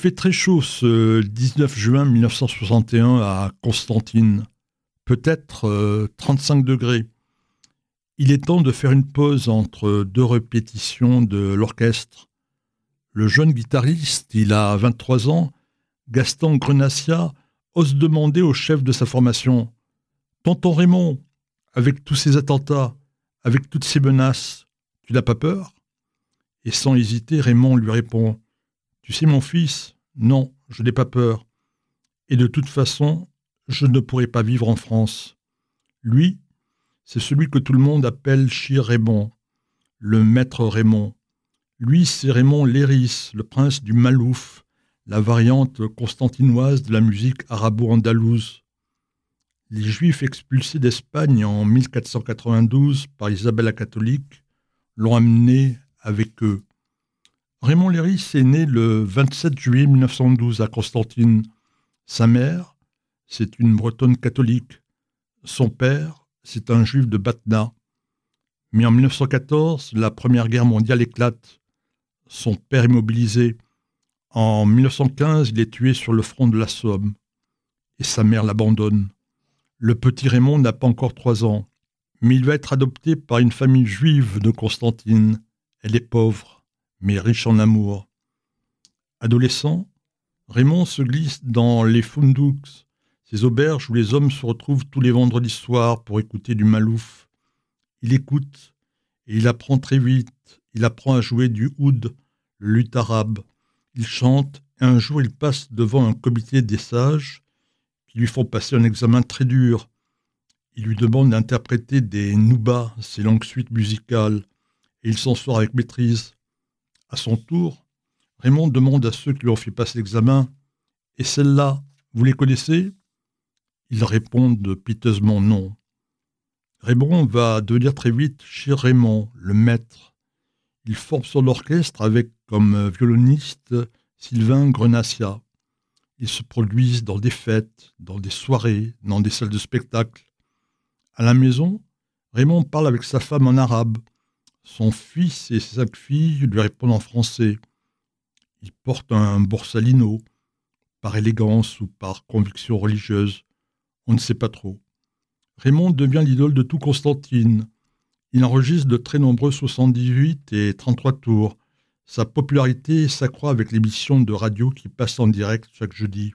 fait très chaud ce 19 juin 1961 à Constantine, peut-être 35 euh, degrés. Il est temps de faire une pause entre deux répétitions de l'orchestre. Le jeune guitariste, il a 23 ans, Gaston Grenassia, ose demander au chef de sa formation Tonton Raymond, avec tous ces attentats, avec toutes ces menaces, tu n'as pas peur? Et sans hésiter, Raymond lui répond Tu sais, mon fils, non, je n'ai pas peur. Et de toute façon, je ne pourrai pas vivre en France. Lui, c'est celui que tout le monde appelle Chir Raymond, le maître Raymond. Lui, c'est Raymond Léris, le prince du Malouf, la variante constantinoise de la musique arabo-andalouse. Les Juifs expulsés d'Espagne en 1492 par Isabelle la catholique l'ont amené avec eux. Raymond Léris est né le 27 juillet 1912 à Constantine. Sa mère, c'est une bretonne catholique. Son père, c'est un juif de Batna. Mais en 1914, la Première Guerre mondiale éclate. Son père est mobilisé. En 1915, il est tué sur le front de la Somme. Et sa mère l'abandonne. Le petit Raymond n'a pas encore trois ans, mais il va être adopté par une famille juive de Constantine. Elle est pauvre, mais riche en amour. Adolescent, Raymond se glisse dans les Fundux, ces auberges où les hommes se retrouvent tous les vendredis soirs pour écouter du malouf. Il écoute et il apprend très vite. Il apprend à jouer du oud, le luth arabe. Il chante et un jour il passe devant un comité des sages qui lui font passer un examen très dur. Il lui demande d'interpréter des noubas, ces longues suites musicales, et il s'en sort avec maîtrise. À son tour, Raymond demande à ceux qui lui ont fait passer l'examen Et celles-là, vous les connaissez? Ils répondent piteusement non. Raymond va devenir très vite chez Raymond, le maître. Il forme son orchestre avec comme violoniste Sylvain Grenassia. Ils se produisent dans des fêtes, dans des soirées, dans des salles de spectacle. À la maison, Raymond parle avec sa femme en arabe. Son fils et cinq filles lui répondent en français. Il porte un borsalino, par élégance ou par conviction religieuse. On ne sait pas trop. Raymond devient l'idole de tout Constantine. Il enregistre de très nombreux 78 et 33 tours. Sa popularité s'accroît avec l'émission de radio qui passe en direct chaque jeudi.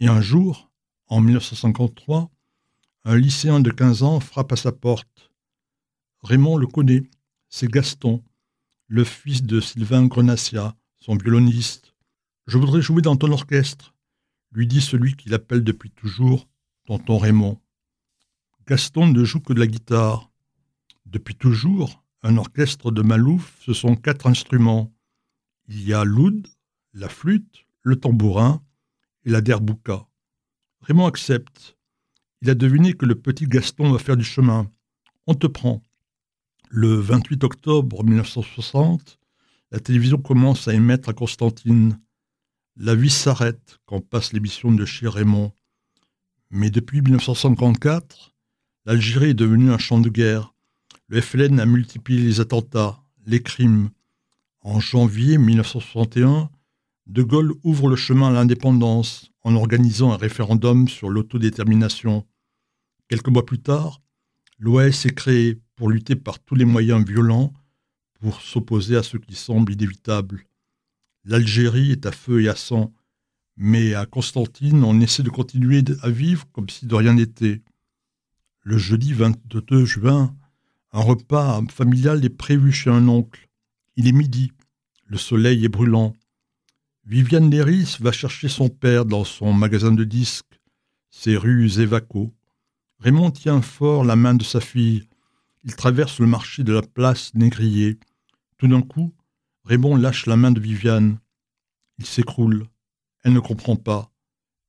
Et un jour, en 1953, un lycéen de 15 ans frappe à sa porte. Raymond le connaît, c'est Gaston, le fils de Sylvain Grenassia, son violoniste. Je voudrais jouer dans ton orchestre, lui dit celui qui l'appelle depuis toujours tonton Raymond. Gaston ne joue que de la guitare. Depuis toujours, un orchestre de Malouf, ce sont quatre instruments. Il y a l'oud, la flûte, le tambourin et la derbouka. Raymond accepte. Il a deviné que le petit Gaston va faire du chemin. On te prend. Le 28 octobre 1960, la télévision commence à émettre à Constantine. La vie s'arrête quand passe l'émission de chez Raymond. Mais depuis 1954, l'Algérie est devenue un champ de guerre. Le FLN a multiplié les attentats, les crimes. En janvier 1961, De Gaulle ouvre le chemin à l'indépendance en organisant un référendum sur l'autodétermination. Quelques mois plus tard, l'OAS est créée pour lutter par tous les moyens violents pour s'opposer à ce qui semble inévitable. L'Algérie est à feu et à sang, mais à Constantine, on essaie de continuer à vivre comme si de rien n'était. Le jeudi 22 juin, un repas familial est prévu chez un oncle. Il est midi. Le soleil est brûlant. Viviane Léris va chercher son père dans son magasin de disques, ses rues Évaco. Raymond tient fort la main de sa fille. Il traverse le marché de la place Négrier. Tout d'un coup, Raymond lâche la main de Viviane. Il s'écroule. Elle ne comprend pas.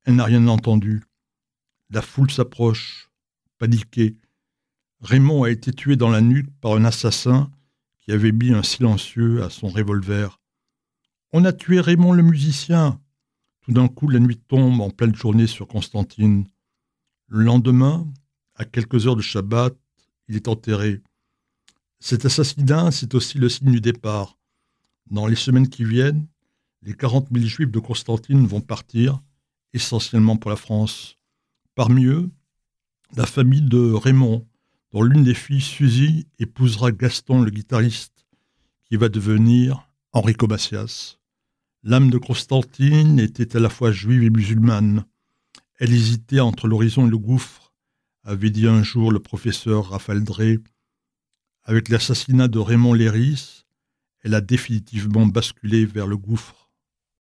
Elle n'a rien entendu. La foule s'approche, paniquée. Raymond a été tué dans la nuque par un assassin qui avait mis un silencieux à son revolver. On a tué Raymond le musicien. Tout d'un coup, la nuit tombe en pleine journée sur Constantine. Le lendemain, à quelques heures de Shabbat, il est enterré. Cet assassinat, c'est aussi le signe du départ. Dans les semaines qui viennent, les 40 000 juifs de Constantine vont partir, essentiellement pour la France. Parmi eux, la famille de Raymond, dont l'une des filles, Suzy, épousera Gaston le guitariste, qui va devenir Enrico Macias. L'âme de Constantine était à la fois juive et musulmane. Elle hésitait entre l'horizon et le gouffre, avait dit un jour le professeur Raphaël. Avec l'assassinat de Raymond Léris, elle a définitivement basculé vers le gouffre.